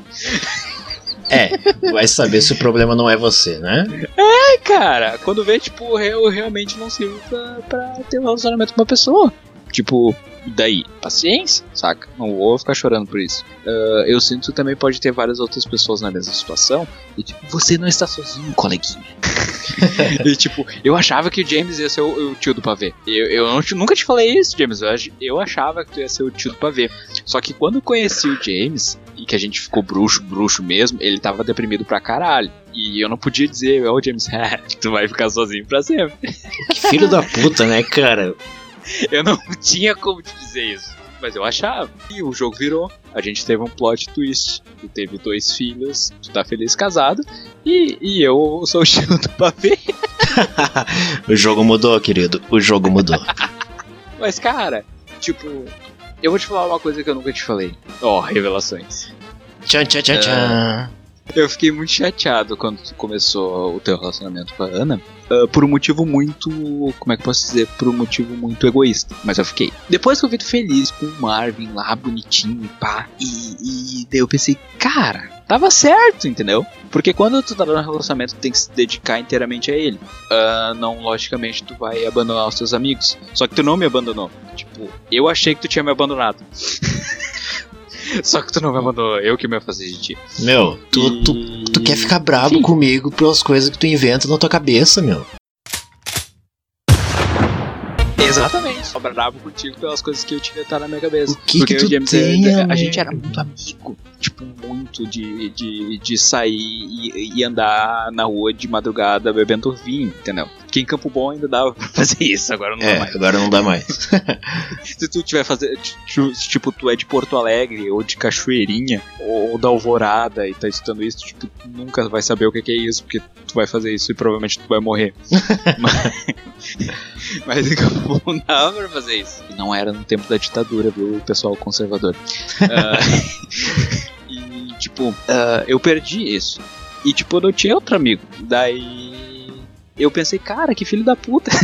É, vai saber se o problema não é você, né? É, cara, quando vê, tipo, eu realmente não sirvo pra, pra ter um relacionamento com uma pessoa. Tipo, daí, paciência, saca? Não vou ficar chorando por isso. Uh, eu sinto que também pode ter várias outras pessoas na mesma situação. E tipo, você não está sozinho, coleguinha. e tipo, eu achava que o James ia ser o, o tio do pavê. Eu, eu não, nunca te falei isso, James. Eu, eu achava que tu ia ser o tio do pavê. Só que quando eu conheci o James, e que a gente ficou bruxo, bruxo mesmo, ele tava deprimido pra caralho. E eu não podia dizer, oh, James, tu vai ficar sozinho pra sempre. Que filho da puta, né, cara? eu não tinha como te dizer isso. Mas eu achava. E o jogo virou. A gente teve um plot twist. Tu teve dois filhos, tu tá feliz casado. E, e eu sou o estilo do pavê. o jogo mudou, querido. O jogo mudou. Mas, cara, tipo, Eu vou te falar uma coisa que eu nunca te falei. Ó, oh, revelações. Tchan, tchan, tchan, tchan. Eu fiquei muito chateado quando começou o teu relacionamento com a Ana. Uh, por um motivo muito. Como é que posso dizer? Por um motivo muito egoísta. Mas eu fiquei. Depois que eu vi feliz com o Marvin lá, bonitinho pá. E, e daí eu pensei, cara, tava certo, entendeu? Porque quando tu tá no relacionamento, tu tem que se dedicar inteiramente a ele. Uh, não, logicamente, tu vai abandonar os teus amigos. Só que tu não me abandonou. Tipo, eu achei que tu tinha me abandonado. Só que tu não me mandou eu que me ia fazer de ti. Meu, tu, e... tu, tu quer ficar bravo Sim. comigo pelas coisas que tu inventa na tua cabeça, meu. Exatamente. Só bravo contigo pelas coisas que eu tinha tá na minha cabeça. O que Porque que tu James, tem, a, a gente era muito amigo. Tipo, muito de, de, de sair e, e, andar na rua de madrugada bebendo vinho, entendeu? Que em Campo Bom ainda dava pra fazer isso, agora não é, dá mais. agora não dá mais. Se tu tiver fazer. Tipo, tu é de Porto Alegre, ou de Cachoeirinha, ou da Alvorada e tá estudando isso, tipo, tu nunca vai saber o que é isso, porque tu vai fazer isso e provavelmente tu vai morrer. mas, mas em Campo Bom dava pra fazer isso. E não era no tempo da ditadura, viu, pessoal conservador. Uh, tipo, uh, eu perdi isso. E, tipo, eu não tinha outro amigo. Daí eu pensei, cara, que filho da puta.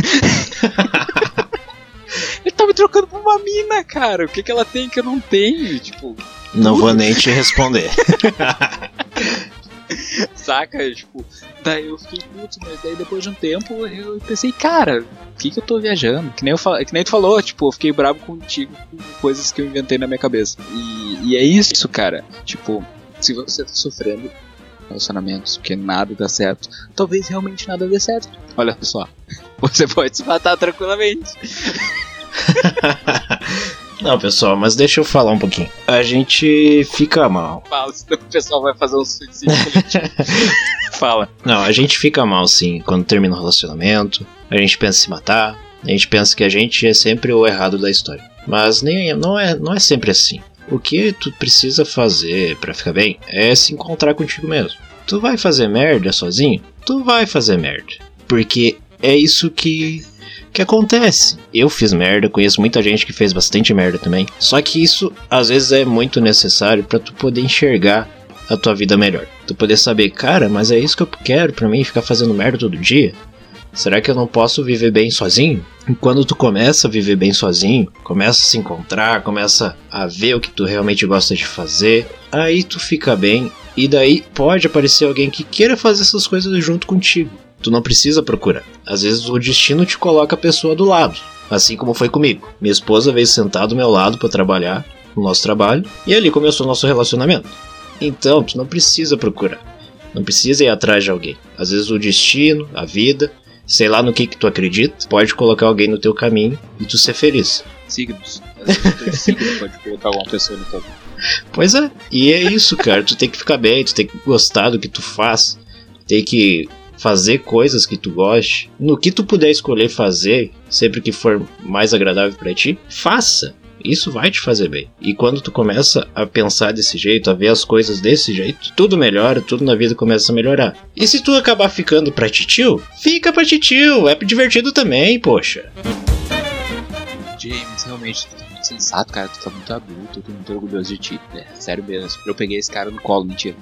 Ele tá me trocando por uma mina, cara. O que, que ela tem que eu não tenho? Tipo. Não vou nem te responder. Saca? Tipo, daí eu fiquei puto, mas daí depois de um tempo eu pensei, cara, o que, que eu tô viajando? Que nem, eu, que nem tu falou, tipo, eu fiquei bravo contigo com coisas que eu inventei na minha cabeça. E, e é isso, cara. Tipo, se você tá sofrendo relacionamentos porque nada dá certo, talvez realmente nada dê certo. Olha só, você pode se matar tranquilamente. Não, pessoal, mas deixa eu falar um pouquinho. A gente fica mal. Fala, senão o pessoal vai fazer um suicídio Fala. Não, a gente fica mal sim quando termina o relacionamento. A gente pensa em se matar. A gente pensa que a gente é sempre o errado da história. Mas nem, não, é, não é sempre assim. O que tu precisa fazer para ficar bem é se encontrar contigo mesmo. Tu vai fazer merda sozinho? Tu vai fazer merda. Porque é isso que que acontece. Eu fiz merda, conheço muita gente que fez bastante merda também. Só que isso às vezes é muito necessário para tu poder enxergar a tua vida melhor. Tu poder saber, cara, mas é isso que eu quero para mim ficar fazendo merda todo dia? Será que eu não posso viver bem sozinho? E quando tu começa a viver bem sozinho, começa a se encontrar, começa a ver o que tu realmente gosta de fazer, aí tu fica bem e daí pode aparecer alguém que queira fazer essas coisas junto contigo. Tu não precisa procurar. Às vezes o destino te coloca a pessoa do lado, assim como foi comigo. Minha esposa veio sentar do meu lado para trabalhar no nosso trabalho e ali começou o nosso relacionamento. Então, tu não precisa procurar. Não precisa ir atrás de alguém. Às vezes o destino, a vida, sei lá no que que tu acredita, pode colocar alguém no teu caminho e tu ser feliz. Signos. Signos pode colocar alguma pessoa no teu caminho. Pois é, e é isso, cara. Tu tem que ficar bem, tu tem que gostar do que tu faz, tem que fazer coisas que tu goste. No que tu puder escolher fazer, sempre que for mais agradável para ti, faça. Isso vai te fazer bem. E quando tu começa a pensar desse jeito, a ver as coisas desse jeito, tudo melhora, tudo na vida começa a melhorar. E se tu acabar ficando pra titio, fica pra titio, é divertido também, poxa. James, realmente, tu tá muito sensato, cara, tu tá muito adulto, eu tô muito orgulhoso de ti. É, sério mesmo. Eu peguei esse cara no colo, mentira.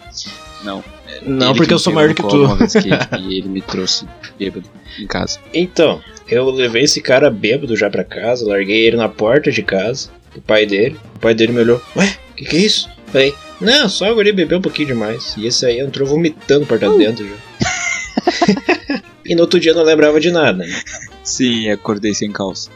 Não. É, não, porque eu sou maior que tu. Que, e ele me trouxe bêbado em casa. Então, eu levei esse cara bêbado já pra casa, larguei ele na porta de casa, o pai dele. O pai dele me olhou, ué, o que, que é isso? Falei, não, só agora ele bebeu um pouquinho demais. E esse aí entrou vomitando porta uh. dentro já. e no outro dia não lembrava de nada. Né? Sim, acordei sem calça.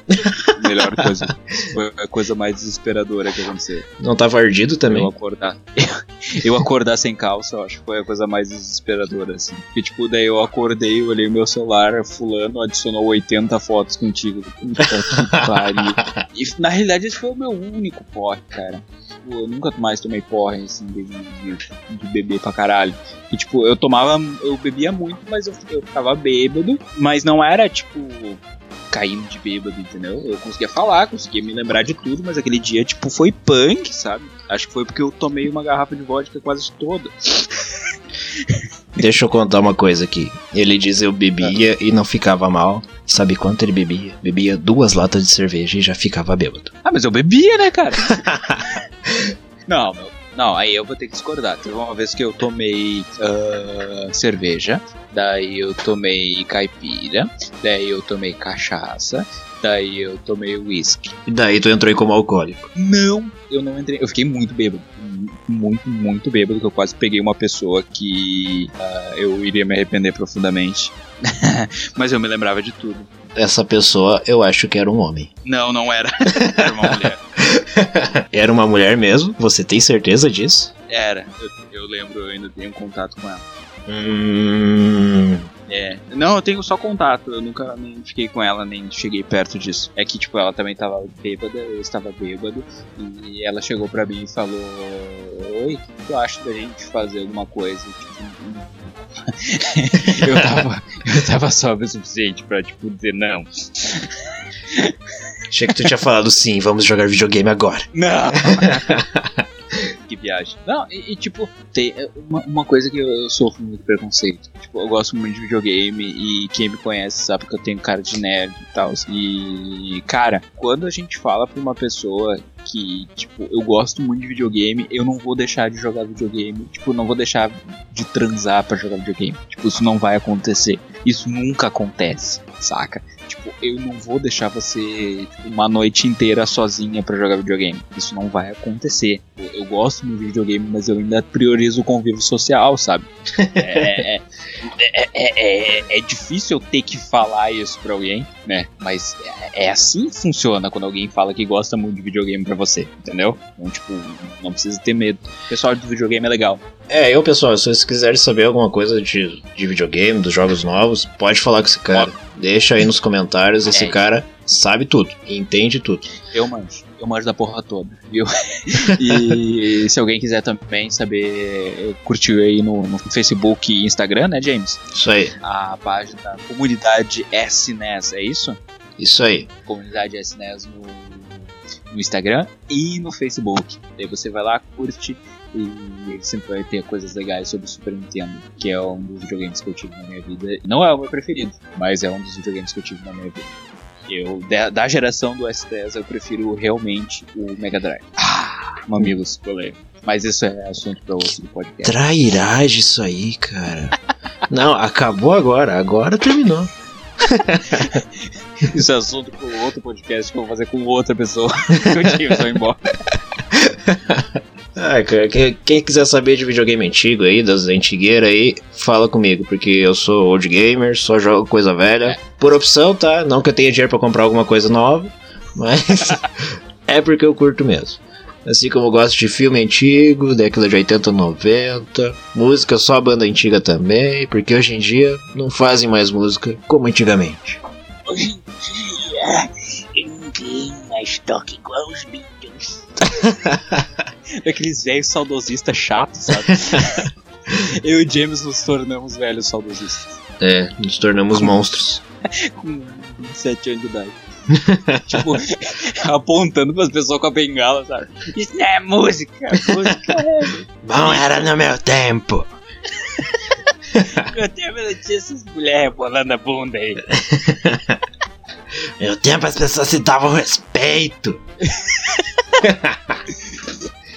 Melhor coisa. Foi a coisa mais desesperadora que aconteceu. Não tava ardido também? Eu acordar. Eu acordar sem calça, eu acho que foi a coisa mais desesperadora, assim. Porque, tipo, daí eu acordei, olhei meu celular, fulano adicionou 80 fotos contigo. Puta que pariu. E na realidade esse foi o meu único porre, cara. Tipo, eu nunca mais tomei porre, assim, de, de, de beber pra caralho. E, tipo, eu tomava, eu bebia muito, mas eu, eu ficava bêbado. Mas não era, tipo, caindo de bêbado, entendeu? Eu conseguia falar, conseguia me lembrar de tudo, mas aquele dia, tipo, foi punk, sabe? Acho que foi porque eu tomei uma garrafa de vodka quase toda. Deixa eu contar uma coisa aqui. Ele diz eu bebia e não ficava mal. Sabe quanto ele bebia? Bebia duas latas de cerveja e já ficava bêbado. Ah, mas eu bebia, né, cara? não, meu. Não, aí eu vou ter que discordar. Teve uma vez que eu tomei uh, cerveja, daí eu tomei caipira, daí eu tomei cachaça, daí eu tomei uísque. E daí tu entrou aí como alcoólico? Não, eu não entrei. Eu fiquei muito bêbado. Muito, muito bêbado, que eu quase peguei uma pessoa que uh, eu iria me arrepender profundamente. Mas eu me lembrava de tudo. Essa pessoa eu acho que era um homem. Não, não era. era uma mulher. era uma mulher mesmo? Você tem certeza disso? Era. Eu, eu lembro, eu ainda tenho contato com ela. Hum. É. Não, eu tenho só contato. Eu nunca nem fiquei com ela, nem cheguei perto disso. É que, tipo, ela também tava bêbada, eu estava bêbado. E ela chegou pra mim e falou: Oi, o que tu acha da gente fazer alguma coisa? Tipo, eu, tava, eu tava sóbrio o suficiente pra, tipo, dizer não. Achei que tu tinha falado sim, vamos jogar videogame agora. Não! viagem. Não, e, e, tipo, tem uma, uma coisa que eu sofro muito preconceito. Tipo, eu gosto muito de videogame e quem me conhece sabe que eu tenho cara de nerd e tal. E, cara, quando a gente fala pra uma pessoa que, tipo, eu gosto muito de videogame, eu não vou deixar de jogar videogame. Tipo, não vou deixar de transar para jogar videogame. Tipo, isso não vai acontecer. Isso nunca acontece, saca? Tipo, eu não vou deixar você tipo, uma noite inteira sozinha para jogar videogame. Isso não vai acontecer. Eu, eu gosto de videogame, mas eu ainda priorizo o convívio social, sabe? É, é, é, é, é, difícil eu ter que falar isso pra alguém, né? Mas é, assim que funciona quando alguém fala que gosta muito de videogame pra você, entendeu? Então, tipo, não precisa ter medo. O pessoal do videogame é legal. É, eu, pessoal, se vocês quiserem saber alguma coisa de, de videogame, dos jogos novos, pode falar com esse cara. Deixa aí nos comentários, esse cara sabe tudo, entende tudo. Eu manjo, eu manjo da porra toda, viu? e se alguém quiser também saber, curtir aí no, no, Facebook e Instagram, né, James? Isso aí. A página da comunidade SNES, é isso? Isso aí. Comunidade SNES no, no Instagram e no Facebook. Aí você vai lá, curte e sempre vai ter coisas legais sobre o Super Nintendo, que é um dos videogames que eu tive na minha vida. Não é o meu preferido, mas é um dos videogames que eu tive na minha vida. Eu, da, geração do S10, eu prefiro realmente o Mega Drive. Ah, mamilos, polêmico. Mas isso é assunto para outro podcast. Trairagem isso aí, cara. Não, acabou agora. Agora terminou. isso é assunto para outro podcast que eu vou fazer com outra pessoa. eu embora. Ah, cara, quem quiser saber de videogame antigo aí, das antigueiras aí, fala comigo, porque eu sou old gamer, só jogo coisa velha. Por opção, tá? Não que eu tenha dinheiro para comprar alguma coisa nova, mas é porque eu curto mesmo. Assim como eu gosto de filme antigo, década de 80, 90, música só banda antiga também, porque hoje em dia não fazem mais música como antigamente. Hoje em dia, ninguém mais toca igual os Beatles. Daqueles velhos saudosistas chatos, sabe? Eu e James nos tornamos velhos saudosistas. É, nos tornamos monstros. Com 27 anos de idade. Tipo, apontando pras pessoas com a bengala, sabe? Isso não é música, música é. Bom, era no meu tempo. meu tempo não tinha essas mulheres bolando a bunda aí. meu tempo as pessoas se davam respeito.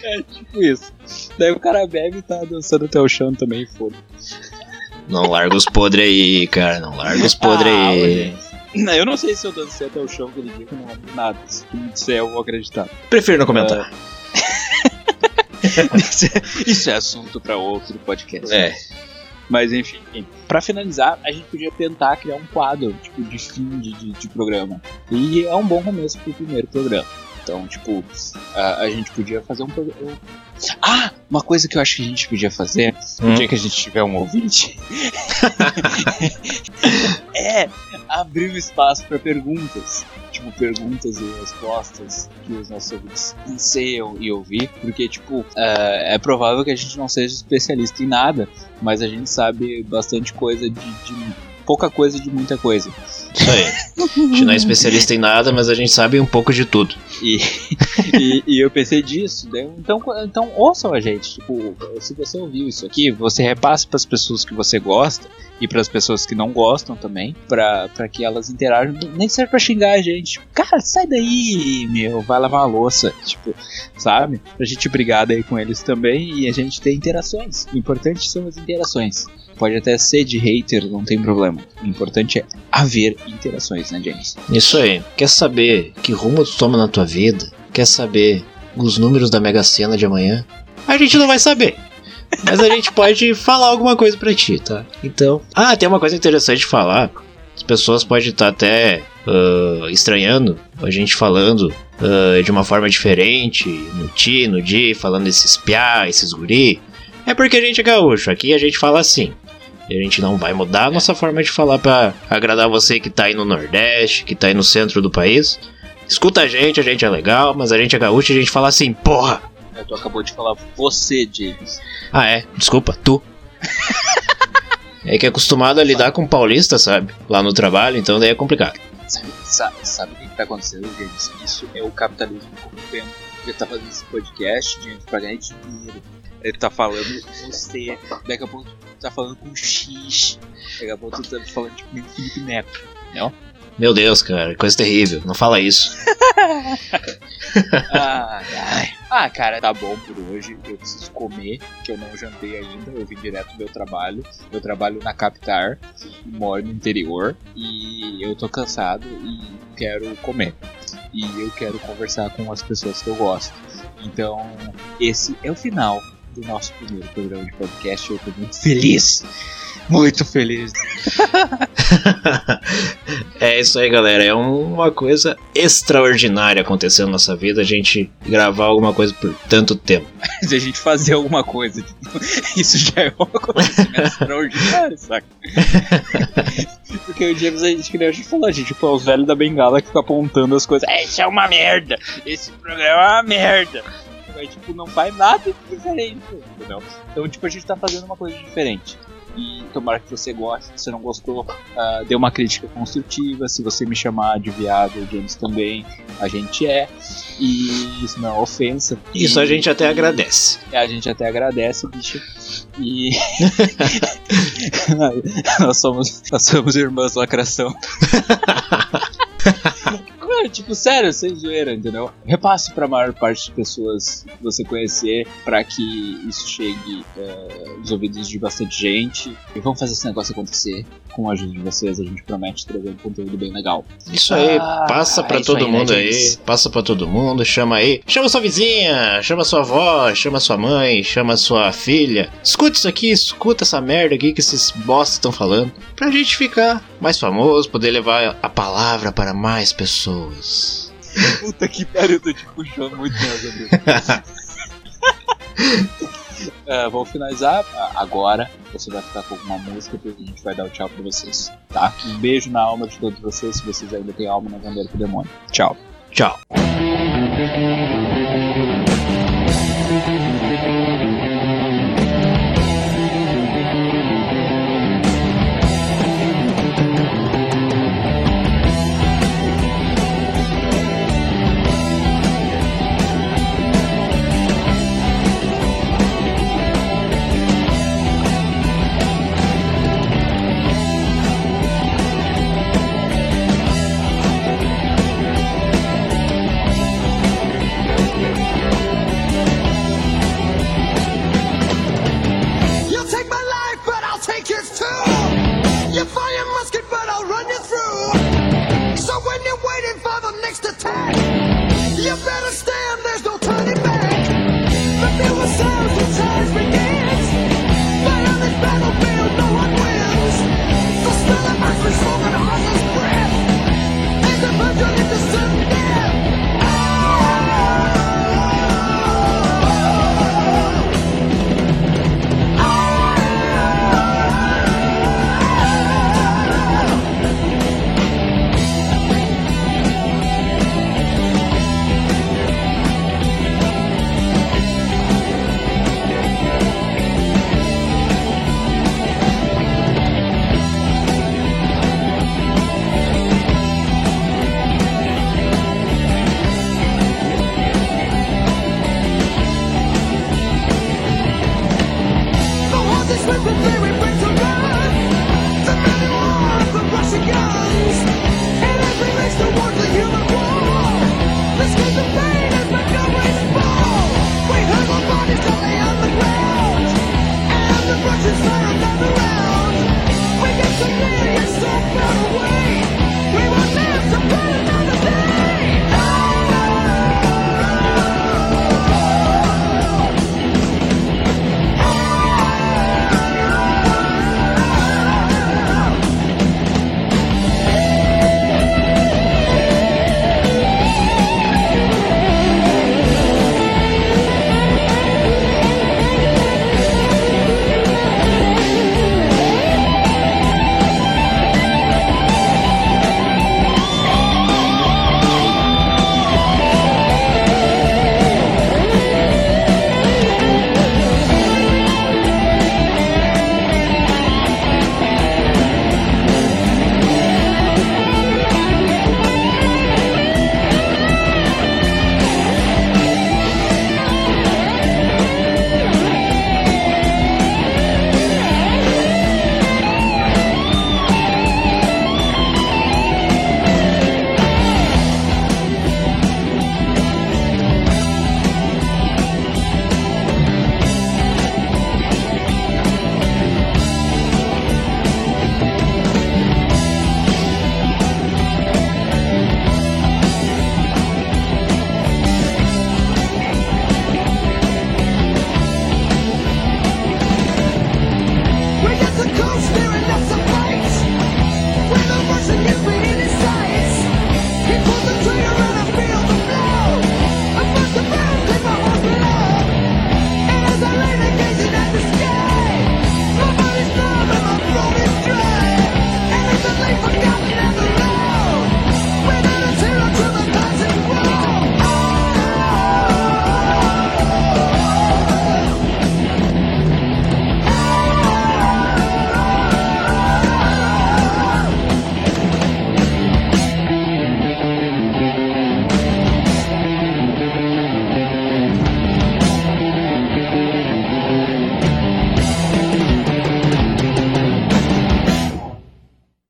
É tipo isso. Daí o cara bebe e tá dançando até o chão também, foda. Não larga os podres aí, cara. Não larga os podres ah, aí. Eu não sei se eu dancei até o chão aquele dia que não nada. Se tu me disser, eu vou acreditar. Prefiro não comentar. Uh... isso, é, isso, é, assunto para outro podcast. É. Mas enfim, para finalizar, a gente podia tentar criar um quadro tipo de fim de, de, de programa. E é um bom começo pro primeiro programa. Então, tipo, a, a gente podia fazer um programa. Ah, uma coisa que eu acho que a gente podia fazer hum. no dia que a gente tiver um ouvinte é abrir um espaço para perguntas. Tipo, perguntas e respostas que os nossos ouvintes anseiam e ouvir. Porque, tipo, uh, é provável que a gente não seja especialista em nada, mas a gente sabe bastante coisa de, de pouca coisa de muita coisa. Isso aí. A gente não é especialista em nada, mas a gente sabe um pouco de tudo. E, e, e, eu pensei disso. Né? Então, então ouçam a gente. Tipo, se você ouviu isso aqui, você repasse para as pessoas que você gosta e para as pessoas que não gostam também, para que elas interajam, nem serve para xingar a gente. Cara, sai daí, meu, vai lavar a louça, tipo, sabe? Pra gente brigar daí com eles também e a gente ter interações. O importante são as interações. Pode até ser de hater, não tem problema. O importante é haver interações, né, James? Isso aí. Quer saber que rumo tu toma na tua vida? Quer saber os números da Mega Sena de amanhã? A gente não vai saber. Mas a gente pode falar alguma coisa pra ti, tá? Então. Ah, tem uma coisa interessante de falar. As pessoas podem estar até uh, estranhando a gente falando uh, de uma forma diferente, no ti, no di, falando esses piá, esses guri. É porque a gente é gaúcho, aqui a gente fala assim. E a gente não vai mudar a nossa forma de falar para agradar você que tá aí no Nordeste, que tá aí no centro do país. Escuta a gente, a gente é legal, mas a gente é gaúcho e a gente fala assim, porra! É, tu acabou de falar você, James. Ah, é? Desculpa, tu. é que é acostumado a lidar com paulista, sabe? Lá no trabalho, então daí é complicado. Sabe, sabe, o que tá acontecendo, James? Isso é o capitalismo corrompendo. Ele tá fazendo esse podcast, gente, pra ganhar dinheiro. Ele tá falando com você, daqui a pouco tu tá falando com X, daqui a pouco tu tá falando tipo Felipe Neto, não? Meu Deus, cara, coisa terrível. Não fala isso. ai. Ah, cara, tá bom por hoje. Eu preciso comer, que eu não jantei ainda. Eu vim direto do meu trabalho. Eu trabalho na Capitar, moro no interior. E eu tô cansado e quero comer. E eu quero conversar com as pessoas que eu gosto. Então, esse é o final do nosso primeiro programa de podcast. Eu tô muito feliz muito feliz. é isso aí, galera. É uma coisa extraordinária acontecendo na nossa vida a gente gravar alguma coisa por tanto tempo. A gente fazer alguma coisa, isso já é um acontecimento extraordinário, saca? Porque o James, a gente, que nem a gente falou, a gente, tipo, é os velhos da bengala que ficam apontando as coisas. É, isso é uma merda! Esse programa é uma merda! Mas, tipo, não faz nada diferente, entendeu? Então, tipo, a gente tá fazendo uma coisa diferente e tomara que você goste. Se você não gostou, uh, dê uma crítica construtiva. Se você me chamar de viado, o James também, a gente é. E isso não é ofensa. Isso e, a gente até e, agradece. É, a gente até agradece, bicho. E nós somos nós somos irmãs lacração. Cara, tipo, sério, sem zoeira, entendeu? Repasse pra maior parte de pessoas que você conhecer para que isso chegue uh, nos ouvidos de bastante gente. E vamos fazer esse negócio acontecer. Com a ajuda de vocês, a gente promete trazer um conteúdo bem legal. Isso aí, ah, passa pra todo aí, né, mundo né, aí, passa pra todo mundo, chama aí. Chama sua vizinha, chama sua avó, chama sua mãe, chama sua filha. Escuta isso aqui, escuta essa merda aqui que esses bosta estão falando. Pra gente ficar mais famoso, poder levar a palavra para mais pessoas pessoas. Puta que pariu, eu tô te puxando muito mais, é, vamos finalizar agora. Você vai ficar com alguma música e a gente vai dar o tchau pra vocês, tá? Um beijo na alma de todos vocês, se vocês ainda têm alma, não venderam pro demônio. Tchau. Tchau.